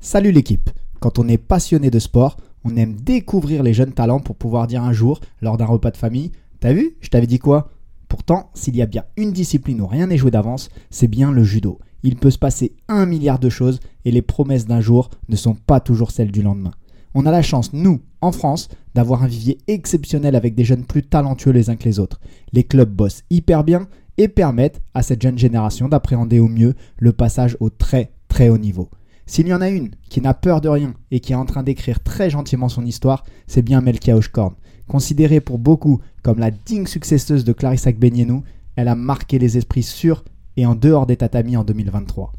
Salut l'équipe Quand on est passionné de sport, on aime découvrir les jeunes talents pour pouvoir dire un jour, lors d'un repas de famille, T'as vu Je t'avais dit quoi? Pourtant, s'il y a bien une discipline où rien n'est joué d'avance, c'est bien le judo. Il peut se passer un milliard de choses et les promesses d'un jour ne sont pas toujours celles du lendemain. On a la chance, nous, en France, d'avoir un vivier exceptionnel avec des jeunes plus talentueux les uns que les autres. Les clubs bossent hyper bien et permettent à cette jeune génération d'appréhender au mieux le passage au très très haut niveau. S'il y en a une qui n'a peur de rien et qui est en train d'écrire très gentiment son histoire, c'est bien Melkia Oshkorn. Considérée pour beaucoup comme la digne successeuse de Clarissa Gbenienou, elle a marqué les esprits sur et en dehors des tatamis en 2023.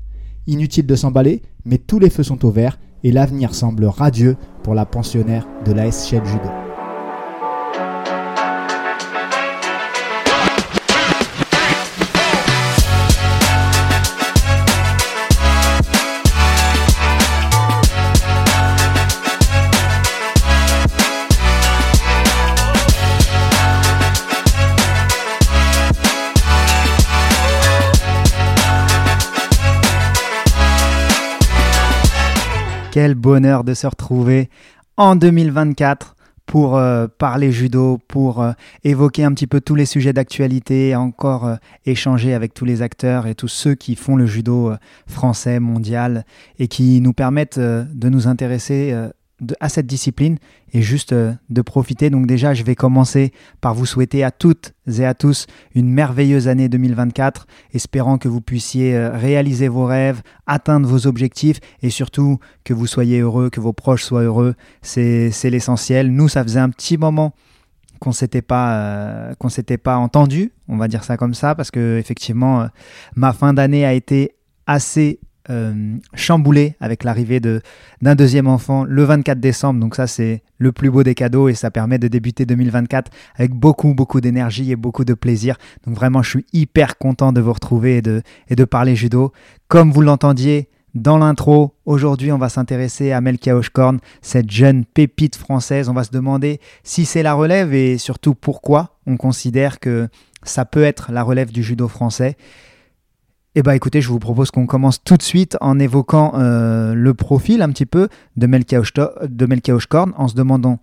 Inutile de s'emballer, mais tous les feux sont au vert et l'avenir semble radieux pour la pensionnaire de la SCL Judo. Quel bonheur de se retrouver en 2024 pour euh, parler judo, pour euh, évoquer un petit peu tous les sujets d'actualité, encore euh, échanger avec tous les acteurs et tous ceux qui font le judo français, mondial, et qui nous permettent de nous intéresser à cette discipline et juste euh, de profiter. Donc déjà, je vais commencer par vous souhaiter à toutes et à tous une merveilleuse année 2024, espérant que vous puissiez euh, réaliser vos rêves, atteindre vos objectifs et surtout que vous soyez heureux, que vos proches soient heureux. C'est l'essentiel. Nous, ça faisait un petit moment qu'on s'était euh, s'était pas entendu, on va dire ça comme ça, parce que effectivement, ma fin d'année a été assez euh, chamboulé avec l'arrivée d'un deuxième enfant le 24 décembre. Donc ça, c'est le plus beau des cadeaux et ça permet de débuter 2024 avec beaucoup, beaucoup d'énergie et beaucoup de plaisir. Donc vraiment, je suis hyper content de vous retrouver et de, et de parler judo. Comme vous l'entendiez, dans l'intro, aujourd'hui, on va s'intéresser à Melkia Oshkorn, cette jeune pépite française. On va se demander si c'est la relève et surtout pourquoi on considère que ça peut être la relève du judo français. Eh bien écoutez, je vous propose qu'on commence tout de suite en évoquant euh, le profil un petit peu de Oshkorn, en se demandant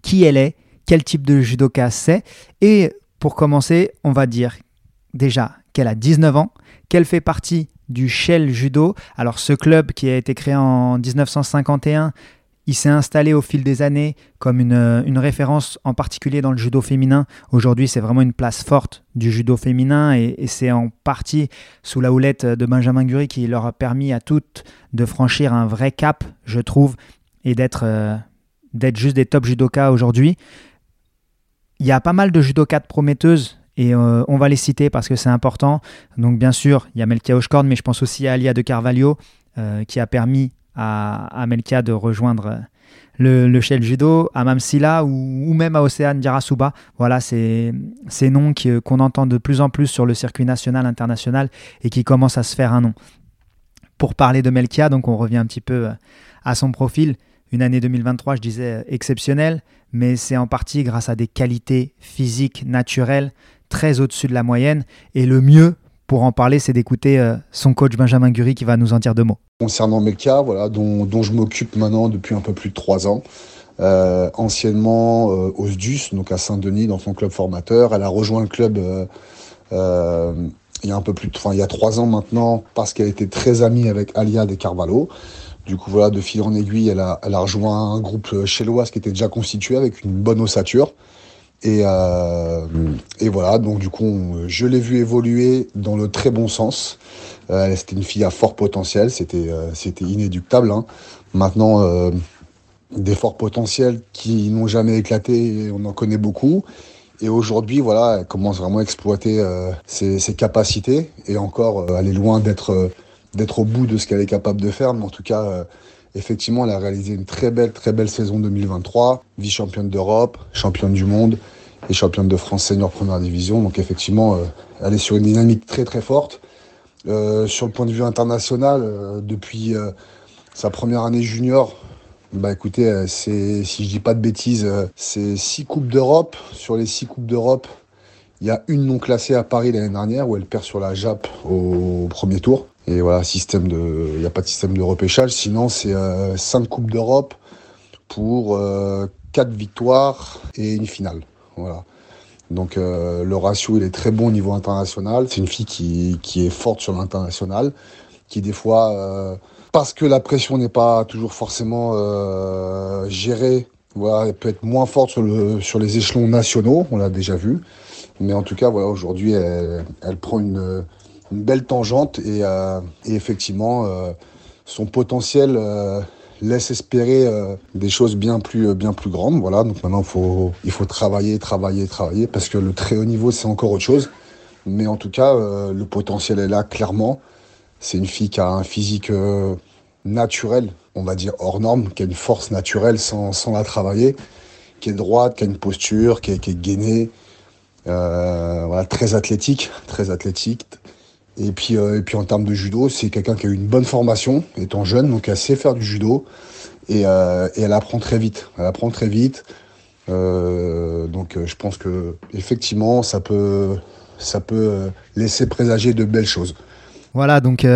qui elle est, quel type de judoka c'est. Et pour commencer, on va dire déjà qu'elle a 19 ans, qu'elle fait partie du Shell Judo. Alors ce club qui a été créé en 1951 il s'est installé au fil des années comme une, référence en particulier dans le judo féminin. Aujourd'hui, c'est vraiment une place forte du judo féminin et, c'est en partie sous la houlette de Benjamin Gury qui leur a permis à toutes de franchir un vrai cap, je trouve, et d'être euh, juste des top judokas aujourd'hui. Il y a pas mal de judokas prometteuses et euh, on va les citer parce que c'est important. Donc bien sûr, il y a Melkia Oshkorn, mais je pense aussi à Alia de Carvalho euh, qui a permis à, Melkia de rejoindre le, le Shell Judo, à Mamsila ou, même à Océane Dirasuba. Voilà, c'est ces noms qu'on entend de plus en plus sur le circuit national, international et qui commencent à se faire un nom. Pour parler de Melkia, donc on revient un petit peu euh, à son profil. Une année 2023, je disais, exceptionnelle, mais c'est en partie grâce à des qualités physiques naturelles très au-dessus de la moyenne. Et le mieux pour en parler, c'est d'écouter euh, son coach Benjamin Gury qui va nous en dire deux mots. Concernant Melka, voilà, dont, je m'occupe maintenant depuis un peu plus de trois ans, euh, anciennement euh, au donc à Saint-Denis, dans son club formateur. Elle a rejoint le club il y a un peu plus de, enfin, il y a trois ans maintenant, parce qu'elle était très amie avec Alia de Carvalho. Du coup, voilà, de fil en aiguille, elle a, elle a rejoint un groupe chez qui était déjà constitué avec une bonne ossature. Et, euh, et voilà, donc du coup, je l'ai vu évoluer dans le très bon sens. Euh, c'était une fille à fort potentiel, c'était euh, c'était inéductable. Hein. Maintenant, euh, des forts potentiels qui n'ont jamais éclaté, on en connaît beaucoup. Et aujourd'hui, voilà, elle commence vraiment à exploiter euh, ses, ses, capacités et encore, elle est loin d'être d'être au bout de ce qu'elle est capable de faire, mais en tout cas Effectivement, elle a réalisé une très belle, très belle saison 2023, vice-championne d'Europe, championne du monde et championne de France senior première division. Donc effectivement, euh, elle est sur une dynamique très très forte. Euh, sur le point de vue international, euh, depuis sa première année junior, bah écoutez, si je dis pas de bêtises, c'est six coupes d'Europe. Sur les six coupes d'Europe, il y a une non classée à Paris l'année dernière où elle perd sur la Jap au premier tour. Et voilà, système de, il n'y a pas de système de repêchage. Sinon, c'est 5 Coupes d'Europe pour 4 victoires et une finale. Voilà. Donc le ratio, il est très bon au niveau international. C'est une fille qui, qui est forte sur l'international, qui des fois parce que la pression n'est pas toujours forcément euh, gérée. Voilà, elle peut être moins forte sur, le, sur les échelons nationaux, on l'a déjà vu. Mais en tout cas, voilà, aujourd'hui, elle, elle, prend une, une, belle tangente et, euh, et effectivement, euh, son potentiel euh, laisse espérer euh, des choses bien plus, bien plus grandes. Voilà, donc maintenant, faut, il faut travailler, travailler, travailler, parce que le très haut niveau, c'est encore autre chose. Mais en tout cas, euh, le potentiel est là, clairement. C'est une fille qui a un physique euh, naturel, on va dire hors norme, qui a une force naturelle sans, sans la travailler, qui est droite, qui a une posture, qui est, qui est gainée, euh, voilà, très athlétique, très athlétique. Et puis, euh, et puis en termes de judo, c'est quelqu'un qui a eu une bonne formation, étant jeune, donc elle sait faire du judo et, euh, elle apprend très vite. Elle apprend très vite. Euh, donc je pense que effectivement, ça peut, ça peut laisser présager de belles choses. Voilà, donc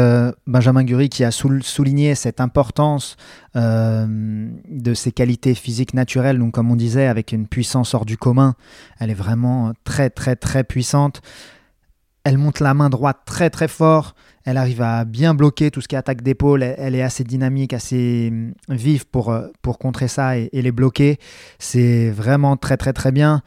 Benjamin Gury qui a souligné cette importance de ses qualités physiques naturelles, donc comme on disait, avec une puissance hors du commun, elle est vraiment très très très puissante. Elle monte la main droite très très fort, elle arrive à bien bloquer tout ce qui est attaque d'épaule, elle, est assez dynamique, assez hum, vive pour, euh, pour contrer ça et, les bloquer. C'est vraiment très très très bien.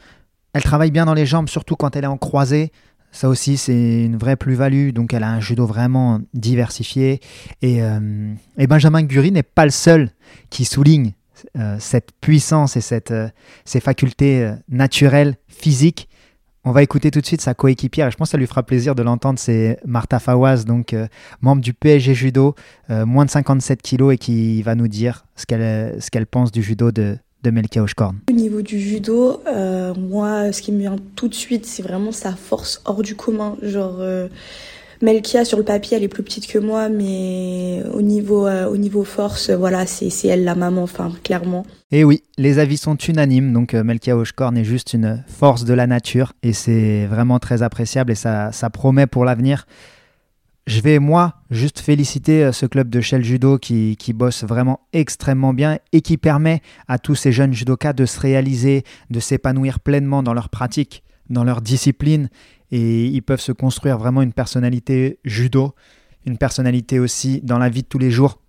Elle travaille bien dans les jambes, surtout quand elle est en croisée. Ça aussi, c'est une vraie plus-value. Donc, elle a un judo vraiment diversifié. Et, euh, Benjamin Gury n'est pas le seul qui souligne euh, cette puissance et cette, ces facultés naturelles, physiques. On va écouter tout de suite sa coéquipière. Et je pense que ça lui fera plaisir de l'entendre. C'est Martha Fawaz, donc membre du PSG Judo, moins de 57 kilos, et qui va nous dire ce qu'elle qu'elle pense du judo de, de Au niveau du judo, euh, moi, ce qui me vient tout de suite, c'est vraiment sa force hors du commun. Genre, euh, Melkia, sur le papier, elle est plus petite que moi, mais au niveau, euh, au force, voilà, c'est elle la maman, enfin, clairement. Et oui, les avis sont unanimes, donc euh, Melkia Oshkorn est juste une force de la nature, et c'est vraiment très appréciable, et ça, ça promet pour l'avenir. Je vais, moi, juste féliciter euh, ce club de Shell Judo qui, qui, bosse vraiment extrêmement bien et qui permet à tous ces jeunes judokas de se réaliser, de s'épanouir pleinement dans leur pratique, dans leur discipline. Et ils peuvent se construire vraiment une personnalité judo, une personnalité aussi dans la vie de tous les jours.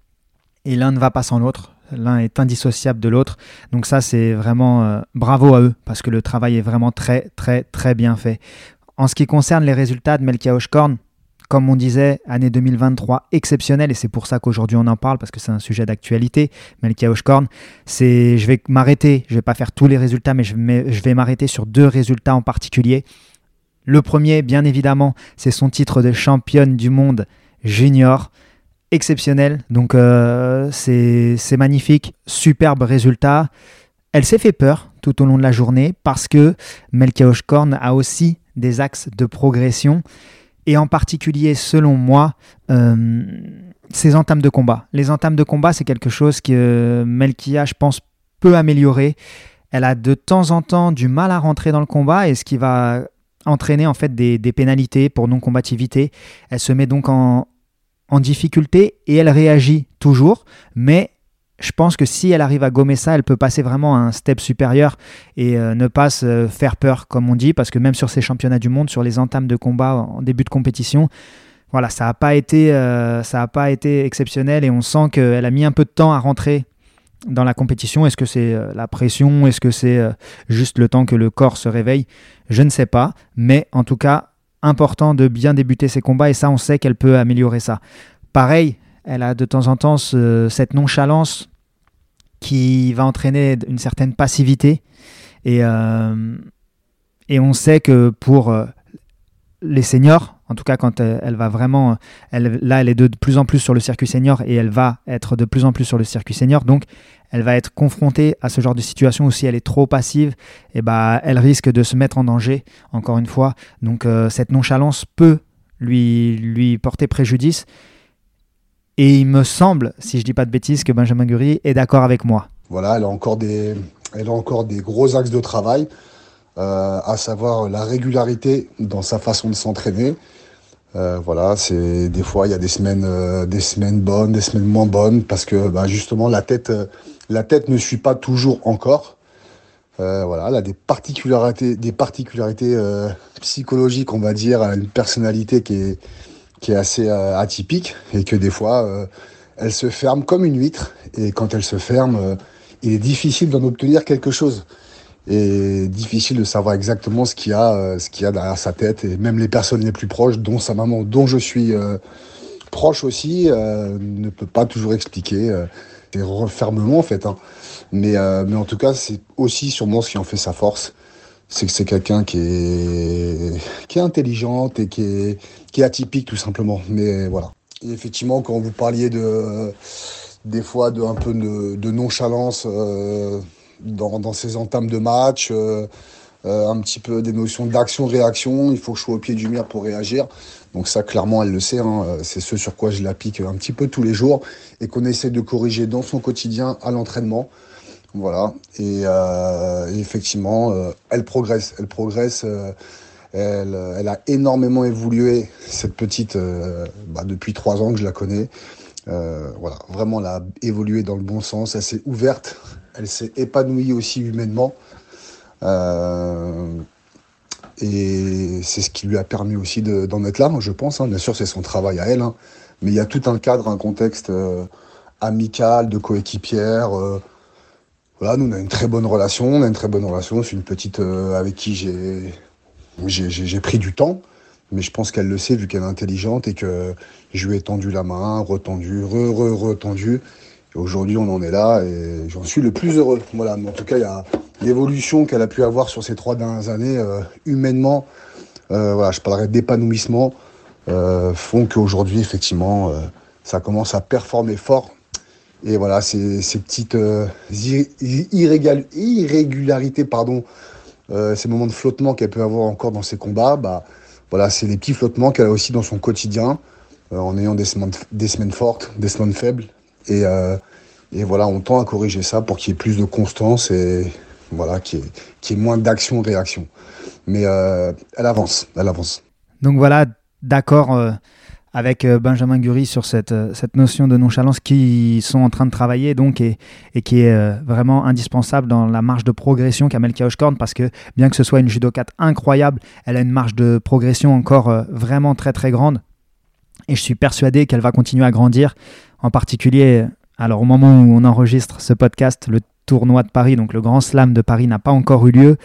Et l'un ne va pas sans l'autre. L'un est indissociable de l'autre. Donc ça, c'est vraiment euh, bravo à eux parce que le travail est vraiment très, très, très bien fait. En ce qui concerne les résultats de Melkia Oshkorn, comme on disait, année 2023 exceptionnelle, et c'est pour ça qu'aujourd'hui on en parle, parce que c'est un sujet d'actualité. Melkia Oshkorn, je vais m'arrêter, je vais pas faire tous les résultats, mais je vais m'arrêter sur deux résultats en particulier. Le premier, bien évidemment, c'est son titre de championne du monde junior. Exceptionnel, donc euh, c'est magnifique, superbe résultat. Elle s'est fait peur tout au long de la journée parce que Melkia Oshkorn a aussi des axes de progression et en particulier, selon moi, euh, ses entames de combat. Les entames de combat, c'est quelque chose que Melkia, je pense, peut améliorer. Elle a de temps en temps du mal à rentrer dans le combat et ce qui va entraîner en fait des, des pénalités pour non-combativité. Elle se met donc en, en difficulté et elle réagit toujours, mais je pense que si elle arrive à gommer ça, elle peut passer vraiment à un step supérieur et euh, ne pas se faire peur, comme on dit, parce que même sur ces championnats du monde, sur les entames de combat en début de compétition, voilà, ça n'a pas, été, euh, pas été exceptionnel et on sent qu'elle a mis un peu de temps à rentrer dans la compétition. Est-ce que c'est euh, la pression Est-ce que c'est juste le temps que le corps se réveille? Je ne sais pas, mais en tout cas, important de bien débuter ses combats et ça, on sait qu'elle peut améliorer ça. Pareil, elle a de temps en temps ce, cette nonchalance qui va entraîner une certaine passivité. Et, euh, et on sait que pour euh, les seniors, en tout cas quand elle, elle va vraiment, elle, là elle est de plus en plus sur le circuit senior et elle va être de plus en plus sur le circuit senior, donc elle va être confrontée à ce genre de situation où si elle est trop passive, et eh bah, elle risque de se mettre en danger, encore une fois. Donc euh, cette nonchalance peut lui, lui porter préjudice. Et il me semble, si je dis pas de bêtises, que Benjamin Gury est d'accord avec moi. Voilà, elle a encore des, elle a encore des gros axes de travail, euh, à savoir la régularité dans sa façon de s'entraîner. Voilà, c'est des fois il y a des semaines, des semaines bonnes, des semaines moins bonnes, parce que bah, justement la tête, la tête ne suit pas toujours encore. voilà, elle a des particularités, des particularités psychologiques, on va dire, elle a une personnalité qui est, qui est assez atypique et que des fois elle se ferme comme une huître et quand elle se ferme, euh, il est difficile d'en obtenir quelque chose. Et difficile de savoir exactement ce qu'il y a, euh, ce qu'il y a derrière sa tête et même les personnes les plus proches, dont sa maman, dont je suis euh, proche aussi, ne peut pas toujours expliquer. c'est refermement en fait. Hein. Mais, mais en tout cas, c'est aussi sûrement ce qui en fait sa force c'est que c'est quelqu'un qui est, qui est intelligente et qui est, qui est atypique tout simplement. Mais voilà. Et effectivement, quand vous parliez de des fois de un peu de, nonchalance euh, dans, dans, ces entames de match, euh, euh, un petit peu des notions d'action-réaction, il faut que je sois au pied du mur pour réagir. Donc ça, clairement, elle le sait. Hein, c'est ce sur quoi je l'applique un petit peu tous les jours et qu'on essaie de corriger dans son quotidien à l'entraînement. Voilà. Et, effectivement, elle progresse. Elle progresse. Elle, elle, a énormément évolué, cette petite, euh, bah, depuis trois ans que je la connais. Euh, voilà, vraiment, elle a évolué dans le bon sens. Elle s'est ouverte, elle s'est épanouie aussi humainement. Euh, et c'est ce qui lui a permis aussi d'en être là, je pense. Hein. Bien sûr, c'est son travail à elle. Hein. Mais il y a tout un cadre, un contexte amical, de coéquipière. voilà, nous, on a une très bonne relation. On a une très bonne relation. C'est une petite avec qui j'ai pris du temps, mais je pense qu'elle le sait vu qu'elle est intelligente et que je lui ai tendu la main, retendu, re, re, retendu. Aujourd'hui, on en est là et j'en suis le plus heureux. Voilà, mais en tout cas, il y a l'évolution qu'elle a pu avoir sur ces trois dernières années, euh, humainement, euh, voilà, je parlerai d'épanouissement, euh, font qu'aujourd'hui, effectivement, ça commence à performer fort. Et voilà, ces, ces petites irrégularités, pardon, euh, ces moments de flottement qu'elle peut avoir encore dans ses combats, bah, voilà, c'est les petits flottements qu'elle a aussi dans son quotidien, euh, en ayant des semaines, des semaines fortes, des semaines faibles. Et, euh, et voilà, on tend à corriger ça pour qu'il y ait plus de constance et voilà, qu'il y, ait, moins d'action-réaction. Mais elle avance, elle avance. Donc voilà, d'accord avec euh, Benjamin Gury sur cette, euh, cette notion de nonchalance qui sont en train de travailler donc et, qui est euh, vraiment indispensable dans la marge de progression qu'a Oshkorn parce que bien que ce soit une judokate incroyable, elle a une marge de progression encore vraiment très très grande et je suis persuadé qu'elle va continuer à grandir en particulier alors au moment où on enregistre ce podcast le tournoi de Paris donc le Grand Slam de Paris n'a pas encore eu lieu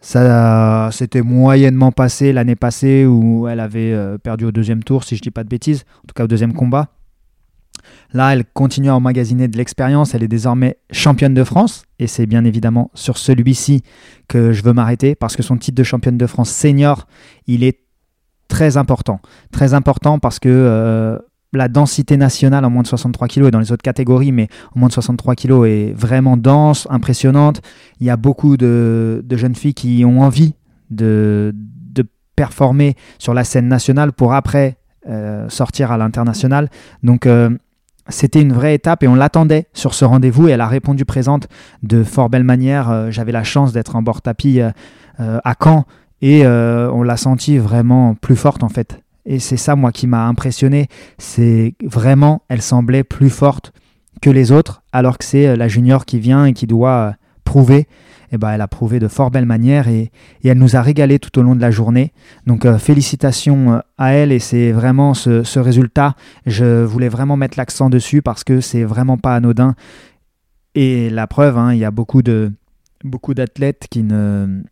ça s'était moyennement passé l'année passée où elle avait euh, perdu au deuxième tour, si je ne dis pas de bêtises, en tout cas au deuxième combat. Là, elle continue à emmagasiner de l'expérience. Elle est désormais championne de France. Et c'est bien évidemment sur celui-ci que je veux m'arrêter parce que son titre de championne de France senior, il est très important. Très important parce que euh, la densité nationale en moins de 63 kg et dans les autres catégories, mais en moins de 63 kg est vraiment dense, impressionnante. Il y a beaucoup de, jeunes filles qui ont envie de, performer sur la scène nationale pour après euh, sortir à l'international. Donc euh, c'était une vraie étape et on l'attendait sur ce rendez-vous et elle a répondu présente de fort belle manière. J'avais la chance d'être en bord tapis à Caen et on l'a senti vraiment plus forte en fait et c'est ça, moi, qui m'a impressionné. C'est vraiment, elle semblait plus forte que les autres, alors que c'est euh, la junior qui vient et qui doit euh, prouver. Et eh ben, elle a prouvé de fort belle manière et, elle nous a régalé tout au long de la journée. Donc euh, félicitations à elle et c'est vraiment ce, résultat. Je voulais vraiment mettre l'accent dessus parce que c'est vraiment pas anodin. Et la preuve, hein, il y a beaucoup de beaucoup d'athlètes qui ne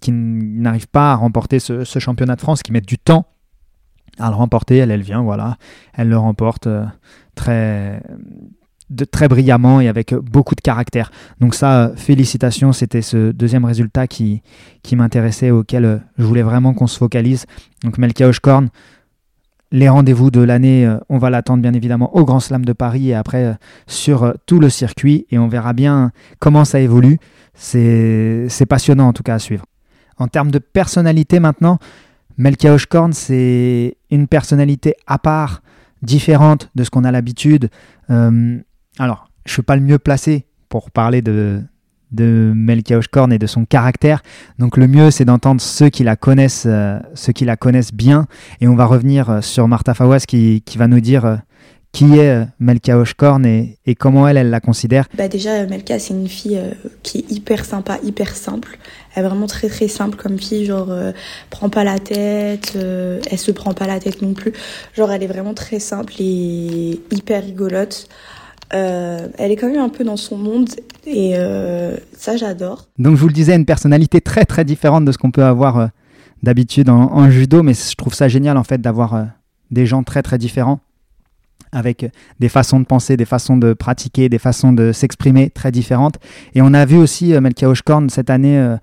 qui n'arrivent pas à remporter ce, championnat de France, qui mettent du temps à le remporter. Elle, elle vient, voilà. Elle le remporte euh, très, très brillamment et avec beaucoup de caractère. Donc ça, félicitations, c'était ce deuxième résultat qui, qui m'intéressait, auquel euh, je voulais vraiment qu'on se focalise. Donc Melkia Oshkorn, les rendez-vous de l'année, euh, on va l'attendre bien évidemment au Grand Slam de Paris et après sur tout le circuit et on verra bien comment ça évolue. C'est passionnant en tout cas à suivre. En termes de personnalité maintenant, Melkia Oshkorn, c'est une personnalité à part, différente de ce qu'on a l'habitude. Euh, alors, je ne suis pas le mieux placé pour parler de, de Oshkorn et de son caractère. Donc le mieux, c'est d'entendre ceux qui la connaissent, euh, ceux qui la connaissent bien. Et on va revenir euh, sur Martha Fawaz qui, va nous dire qui est Melkia Oshkorn et, et, comment elle, elle la considère? Bah déjà, Melkia, c'est une fille qui est hyper sympa, hyper simple. Elle est vraiment très très simple comme fille, genre prend pas la tête, elle se prend pas la tête non plus. Genre elle est vraiment très simple et hyper rigolote. Euh, elle est quand même un peu dans son monde et euh, ça j'adore. Donc je vous le disais, une personnalité très très différente de ce qu'on peut avoir euh, d'habitude en, judo, mais je trouve ça génial en fait d'avoir des gens très très différents avec des façons de penser, des façons de pratiquer, des façons de s'exprimer très différentes. Et on a vu aussi Melkia Oshkorn cette année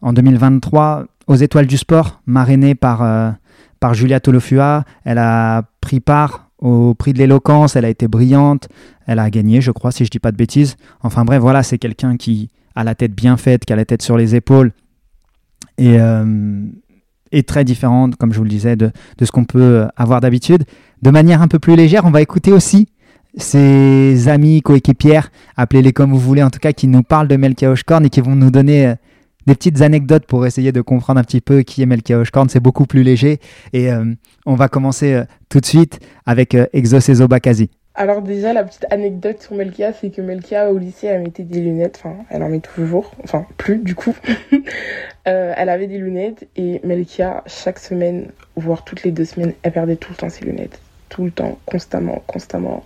en 2023 aux Étoiles du Sport, marrainée par, par Julia Tolofua. Elle a pris part au prix de l'éloquence, elle a été brillante, elle a gagné, je crois, si je dis pas de bêtises. Enfin bref, voilà, c'est quelqu'un qui a la tête bien faite, qui a la tête sur les épaules et euh, est très différente, comme je vous le disais, de, ce qu'on peut avoir d'habitude. De manière un peu plus légère, on va écouter aussi ses amis, coéquipières, appelez-les comme vous voulez, en tout cas, qui nous parlent de Melkia Oshkorn et qui vont nous donner euh, des petites anecdotes pour essayer de comprendre un petit peu qui est Melkia Oshkorn. C'est beaucoup plus léger. Et euh, on va commencer euh, tout de suite avec euh, Exoceso. Alors déjà, la petite anecdote sur Melkia, c'est que Melkia au lycée, elle mettait des lunettes. Enfin, elle en met toujours. Enfin, plus du coup. elle avait des lunettes et Melkia, chaque semaine, voire toutes les deux semaines, elle perdait tout le temps ses lunettes. Tout le temps, constamment, constamment.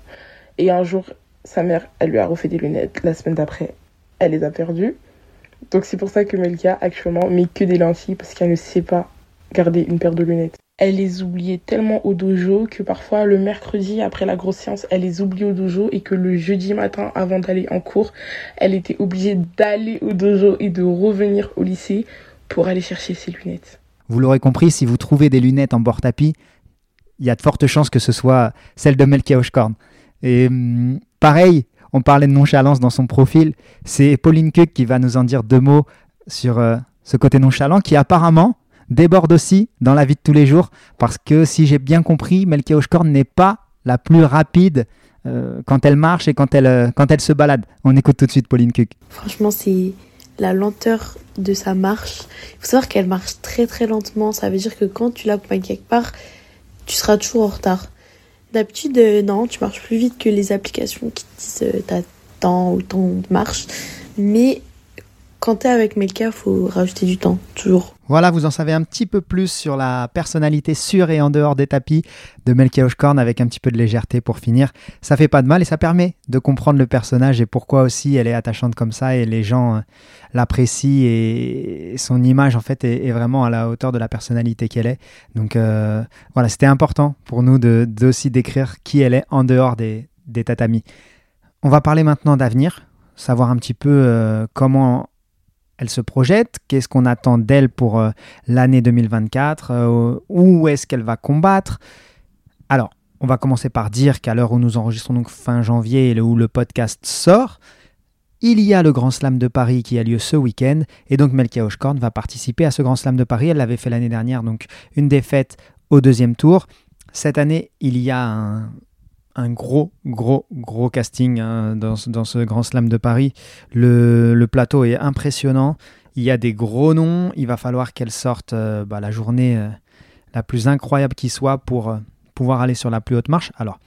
Et un jour, sa mère, elle lui a refait des lunettes. La semaine d'après, elle les a perdues. Donc c'est pour ça que Melka actuellement met que des lentilles parce qu'elle ne sait pas garder une paire de lunettes. Elle les oubliait tellement au dojo que parfois le mercredi après la grosse séance, elle les oublie au dojo et que le jeudi matin avant d'aller en cours, elle était obligée d'aller au dojo et de revenir au lycée pour aller chercher ses lunettes. Vous l'aurez compris, si vous trouvez des lunettes en bord tapis, il y a de fortes chances que ce soit celle de Oshkorn. Et hum, pareil, on parlait de nonchalance dans son profil. C'est Pauline Cook qui va nous en dire deux mots sur euh, ce côté nonchalant qui apparemment déborde aussi dans la vie de tous les jours parce que si j'ai bien compris, Oshkorn n'est pas la plus rapide euh, quand elle marche et quand elle, euh, quand elle se balade. On écoute tout de suite Pauline Cook. Franchement, c'est la lenteur de sa marche. Il faut savoir qu'elle marche très très lentement. Ça veut dire que quand tu l'accompagnes quelque part, tu seras toujours en retard. D'habitude, euh, non, tu marches plus vite que les applications qui te disent euh, t'as tant ou tant de marche. Mais quand t'es avec Melka, faut rajouter du temps, toujours. Voilà, vous en savez un petit peu plus sur la personnalité sur et en dehors des tapis de Melka Oshkorn avec un petit peu de légèreté pour finir. Ça fait pas de mal et ça permet de comprendre le personnage et pourquoi aussi elle est attachante comme ça et les gens euh, l'apprécient et son image en fait est, vraiment à la hauteur de la personnalité qu'elle est. Donc euh, voilà, c'était important pour nous de, aussi décrire qui elle est en dehors des, des tatamis. On va parler maintenant d'avenir, savoir un petit peu euh, comment elle se projette, qu'est-ce qu'on attend d'elle pour euh, l'année 2024, euh, où est-ce qu'elle va combattre? Alors, on va commencer par dire qu'à l'heure où nous enregistrons fin janvier et où le podcast sort, il y a le Grand Slam de Paris qui a lieu ce week-end et donc Melkia Oshkorn va participer à ce Grand Slam de Paris. Elle l'avait fait l'année dernière, donc une défaite au deuxième tour. Cette année, il y a un, un gros, gros, gros casting hein, dans, ce Grand Slam de Paris. Le, plateau est impressionnant. Il y a des gros noms. Il va falloir qu'elle sorte euh, bah, la journée euh, la plus incroyable qui soit pour euh, pouvoir aller sur la plus haute marche. Alors,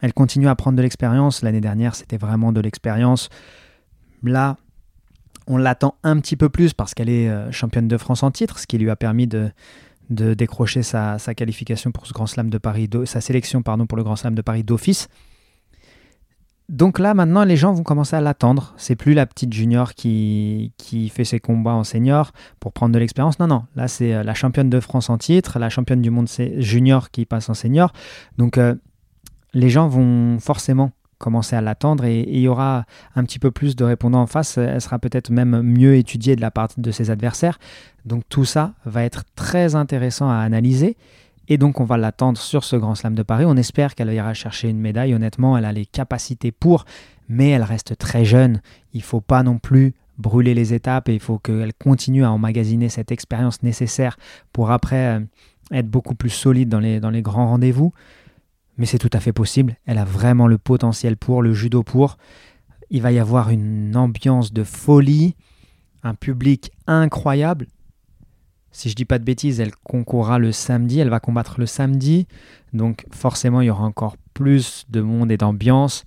elle continue à prendre de l'expérience. L'année dernière, c'était vraiment de l'expérience. Là, on l'attend un petit peu plus parce qu'elle est championne de France en titre, ce qui lui a permis de, de décrocher sa, qualification pour ce Grand Slam de Paris, sa sélection pardon, pour le Grand Slam de Paris d'office. Donc là, maintenant, les gens vont commencer à l'attendre. C'est plus la petite junior qui, qui fait ses combats en senior pour prendre de l'expérience. Non, non. Là, c'est euh, la championne de France en titre, la championne du monde junior qui passe en senior. Donc, euh, les gens vont forcément commencer à l'attendre et, il y aura un petit peu plus de répondants en face. Elle sera peut-être même mieux étudiée de la part de ses adversaires. Donc tout ça va être très intéressant à analyser. Et donc on va l'attendre sur ce Grand Slam de Paris. On espère qu'elle ira chercher une médaille. Honnêtement, elle a les capacités pour, mais elle reste très jeune. Il ne faut pas non plus brûler les étapes et il faut qu'elle continue à emmagasiner cette expérience nécessaire pour après euh, être beaucoup plus solide dans les, dans les grands rendez-vous mais c'est tout à fait possible. Elle a vraiment le potentiel pour, le judo pour. Il va y avoir une ambiance de folie, un public incroyable. Si je dis pas de bêtises, elle concourra le samedi, elle va combattre le samedi. Donc forcément, il y aura encore plus de monde et d'ambiance.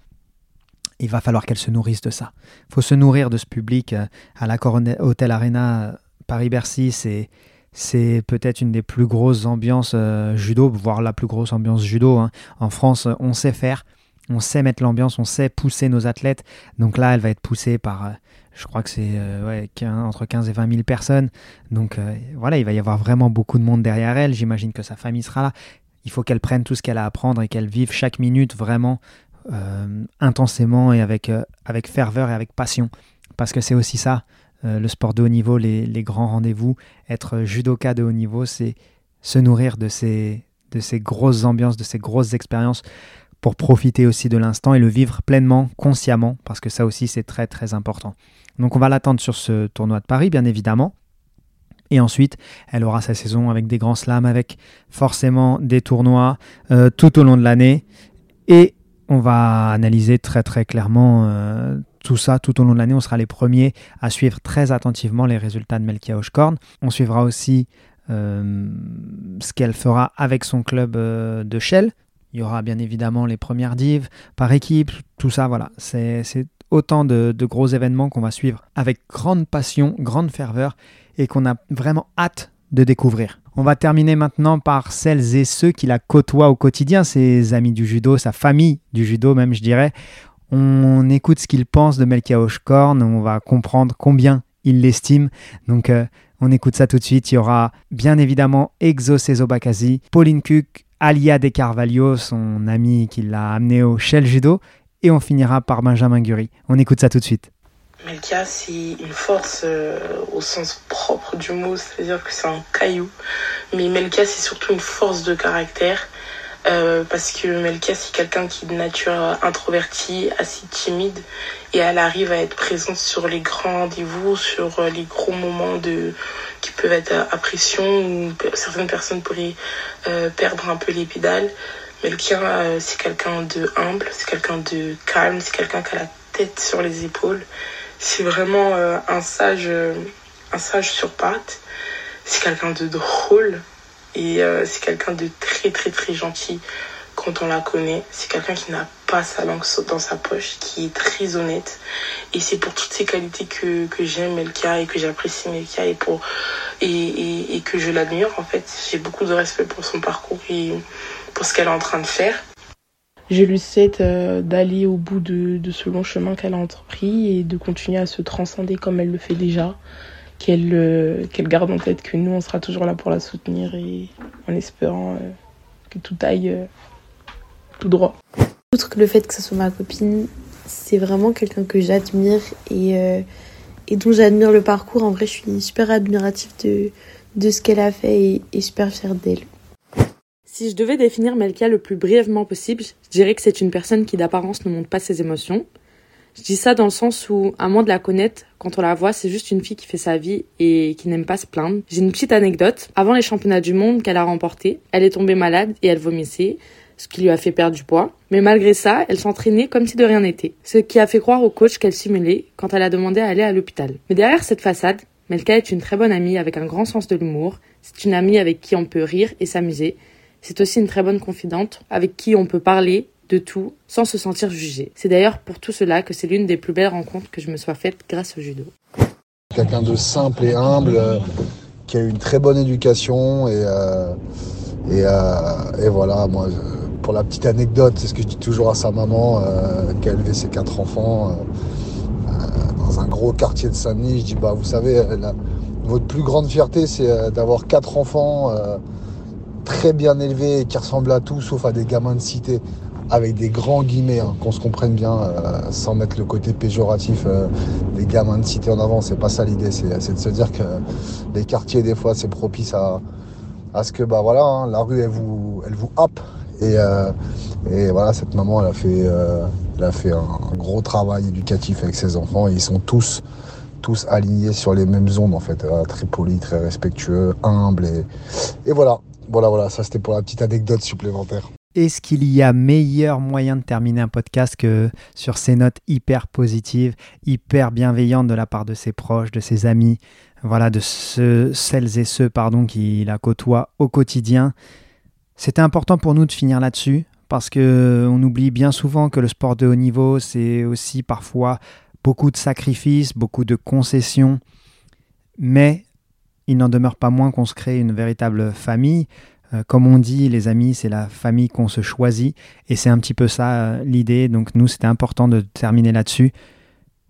Il va falloir qu'elle se nourrisse de ça. Il faut se nourrir de ce public euh, à la Hotel Arena Paris-Bercy. C'est, c'est peut-être une des plus grosses ambiances euh, judo, voire la plus grosse ambiance judo. Hein. En France, on sait faire, on sait mettre l'ambiance, on sait pousser nos athlètes. Donc là, elle va être poussée par, je crois que c'est entre 15 et 20 000 personnes. Donc voilà, il va y avoir vraiment beaucoup de monde derrière elle. J'imagine que sa famille sera là. Il faut qu'elle prenne tout ce qu'elle a à apprendre et qu'elle vive chaque minute vraiment euh, intensément et avec, euh, avec ferveur et avec passion. Parce que c'est aussi ça, euh, le sport de haut niveau, les, grands rendez-vous. Être judoka de haut niveau, c'est se nourrir de ces, grosses ambiances, de ces grosses expériences pour profiter aussi de l'instant et le vivre pleinement, consciemment, parce que ça aussi c'est très très important. Donc on va l'attendre sur ce tournoi de Paris, bien évidemment. Et ensuite, elle aura sa saison avec des grands slams, avec forcément des tournois tout au long de l'année. Et on va analyser très très clairement euh, tout ça tout au long de l'année. On sera les premiers à suivre très attentivement les résultats de Melkia Oshkorn. On suivra aussi euh, ce qu'elle fera avec son club euh, de Shell. Il y aura bien évidemment les premières divs par équipe, tout ça, voilà. C'est autant de, de gros événements qu'on va suivre avec grande passion, grande ferveur et qu'on a vraiment hâte de découvrir. On va terminer maintenant par celles et ceux qui la côtoient au quotidien, ses amis du judo, sa famille du judo même je dirais. On écoute ce qu'ils pensent de Melkia Oshkorn, on va comprendre combien ils l'estiment. Donc euh, on écoute ça tout de suite. Il y aura bien évidemment Exo Bakazi, Pauline Kuk, Alia De Carvalho, son ami qui l'a amené au Shell Judo, et on finira par Benjamin Guri. On écoute ça tout de suite. Melka, c'est une force euh, au sens propre du mot, c'est-à-dire que c'est un caillou. Mais Melka, c'est surtout une force de caractère. Euh, parce que Melka, c'est quelqu'un qui est de nature introvertie, assez timide, et elle arrive à être présente sur les grands rendez-vous, sur euh, les gros moments de qui peuvent être à, pression, où certaines personnes pourraient perdre un peu les pédales. Melka, c'est quelqu'un de humble, c'est quelqu'un de calme, c'est quelqu'un qui a la tête sur les épaules. C'est vraiment euh, un sage, euh, un sage sur pattes. C'est quelqu'un de drôle et euh, c'est quelqu'un de très très très gentil quand on la connaît. C'est quelqu'un qui n'a pas sa langue dans sa poche, qui est très honnête. Et c'est pour toutes ces qualités que, que j'aime Melkia et que j'apprécie Melkia et, pour, et, et que je l'admire. En fait, j'ai beaucoup de respect pour son parcours et pour ce qu'elle est en train de faire. Je lui souhaite euh, d'aller au bout de, ce long chemin qu'elle a entrepris et de continuer à se transcender comme elle le fait déjà. Qu'elle euh, qu'elle garde en tête que nous, on sera toujours là pour la soutenir et en espérant euh, que tout aille tout droit. Outre que le fait que ce soit ma copine, c'est vraiment quelqu'un que j'admire et, et dont j'admire le parcours. En vrai, je suis super admirative de, de ce qu'elle a fait et, et super fière d'elle. Si je devais définir Melkia le plus brièvement possible, je dirais que c'est une personne qui d'apparence ne montre pas ses émotions. Je dis ça dans le sens où, à moins de la connaître, quand on la voit, c'est juste une fille qui fait sa vie et qui n'aime pas se plaindre. J'ai une petite anecdote. Avant les championnats du monde qu'elle a remportés, elle est tombée malade et elle vomissait, ce qui lui a fait perdre du poids. Mais malgré ça, elle s'entraînait comme si de rien n'était. Ce qui a fait croire au coach qu'elle simulait quand elle a demandé à aller à l'hôpital. Mais derrière cette façade, Melka est une très bonne amie avec un grand sens de l'humour. C'est une amie avec qui on peut rire et s'amuser. C'est aussi une très bonne confidente avec qui on peut parler de tout sans se sentir jugé. C'est d'ailleurs pour tout cela que c'est l'une des plus belles rencontres que je me sois faite grâce au judo. Quelqu'un de simple et humble, euh, qui a eu une très bonne éducation et, euh, euh, et, voilà, moi, pour la petite anecdote, c'est ce que je dis toujours à sa maman, qui a élevé ses quatre enfants dans un gros quartier de Saint-Denis. Je dis, bah, vous savez, votre plus grande fierté, c'est d'avoir quatre enfants très bien élevés qui ressemblent à tout sauf à des gamins de cité avec des grands guillemets, hein, qu'on se comprenne bien, euh, sans mettre le côté péjoratif euh, des gamins de cité en avant. C'est pas ça l'idée, c'est, de se dire que les quartiers, des fois, c'est propice à, à ce que bah voilà, hein, la rue, elle vous, elle vous happe. Et, euh, et voilà, cette maman, elle a fait, elle a fait un, gros travail éducatif avec ses enfants et ils sont tous tous alignés sur les mêmes ondes en fait, très polis, très respectueux, humbles et, et voilà. Voilà, voilà, ça c'était pour la petite anecdote supplémentaire. Est-ce qu'il y a meilleur moyen de terminer un podcast que sur ces notes hyper positives, hyper bienveillantes de la part de ses proches, de ses amis, voilà, de celles et ceux pardon, qui la côtoient au quotidien? C'était important pour nous de finir là-dessus parce qu'on oublie bien souvent que le sport de haut niveau, c'est aussi parfois beaucoup de sacrifices, beaucoup de concessions, mais il n'en demeure pas moins qu'on se crée une véritable famille. Euh, comme on dit, les amis, c'est la famille qu'on se choisit. Et c'est un petit peu ça euh, l'idée. Donc nous, c'était important de terminer là-dessus.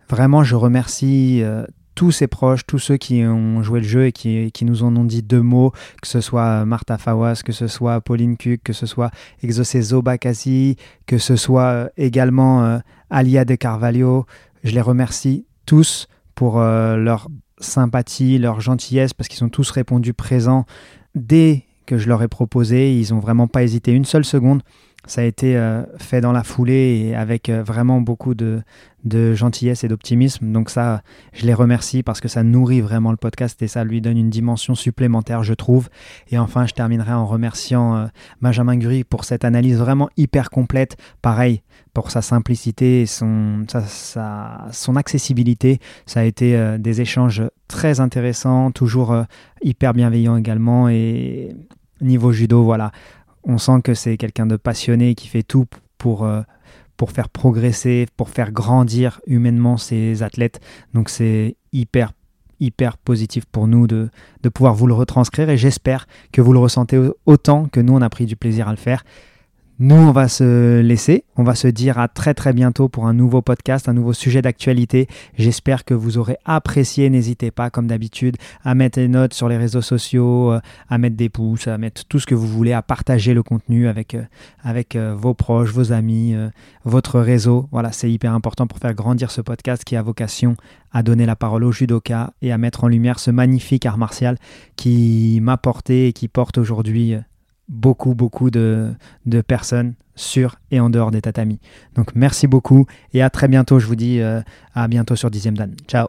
Vraiment, je remercie euh, tous ses proches, tous ceux qui ont joué le jeu et qui, nous en ont dit deux mots, que ce soit Martha Fawas, que ce soit Pauline Kuk, que ce soit Exoceso Bakassi, que ce soit également Alia de Carvalho. Je les remercie tous pour leur sympathie, leur gentillesse, parce qu'ils ont tous répondu présents dès que je leur ai proposé. Ils n'ont vraiment pas hésité une seule seconde. Ça a été euh, fait dans la foulée et avec euh, vraiment beaucoup de, gentillesse et d'optimisme. Donc ça, je les remercie parce que ça nourrit vraiment le podcast et ça lui donne une dimension supplémentaire, je trouve. Et enfin, je terminerai en remerciant euh, Benjamin Gury pour cette analyse vraiment hyper complète. Pareil, pour sa simplicité et son, son accessibilité. Ça a été des échanges très intéressants, toujours hyper bienveillants également. Et niveau judo, voilà, on sent que c'est quelqu'un de passionné qui fait tout pour, euh, pour faire progresser, pour faire grandir humainement ses athlètes. Donc c'est hyper hyper positif pour nous de, de pouvoir vous le retranscrire et j'espère que vous le ressentez autant que nous on a pris du plaisir à le faire. Nous, on va se laisser. On va se dire à très très bientôt pour un nouveau podcast, un nouveau sujet d'actualité. J'espère que vous aurez apprécié. N'hésitez pas, comme d'habitude, à mettre des notes sur les réseaux sociaux, euh, à mettre des pouces, à mettre tout ce que vous voulez, à partager le contenu avec, euh, avec euh, vos proches, vos amis, votre réseau. Voilà, c'est hyper important pour faire grandir ce podcast qui a vocation à donner la parole au judoka et à mettre en lumière ce magnifique art martial qui m'a porté et qui porte aujourd'hui beaucoup, beaucoup de, personnes sur et en dehors des tatamis. Donc merci beaucoup et à très bientôt. Je vous dis euh, à bientôt sur Dixième Dan. Ciao